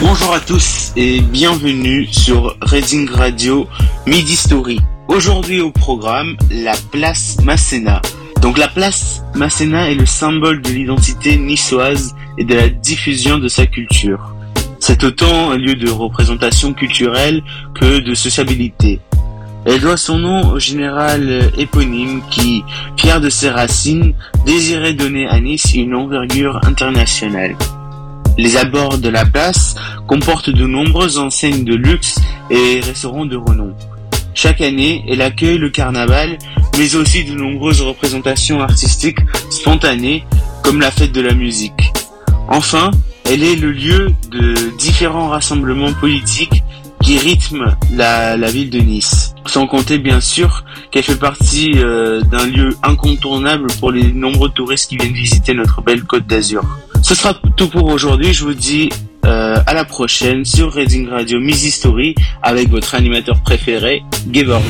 Bonjour à tous et bienvenue sur Reading Radio Midi Story. Aujourd'hui au programme, la place Masséna. Donc la place Masséna est le symbole de l'identité niçoise et de la diffusion de sa culture. C'est autant un lieu de représentation culturelle que de sociabilité. Elle doit son nom au général éponyme qui, fier de ses racines, désirait donner à Nice une envergure internationale. Les abords de la place comportent de nombreuses enseignes de luxe et restaurants de renom. Chaque année, elle accueille le carnaval, mais aussi de nombreuses représentations artistiques spontanées, comme la fête de la musique. Enfin, elle est le lieu de différents rassemblements politiques qui rythment la, ville de Nice. Sans compter bien sûr qu'elle fait partie euh, d'un lieu incontournable pour les nombreux touristes qui viennent visiter notre belle côte d'Azur. Ce sera tout pour aujourd'hui. Je vous dis euh, à la prochaine sur Reading Radio Miss History avec votre animateur préféré, Gevorg.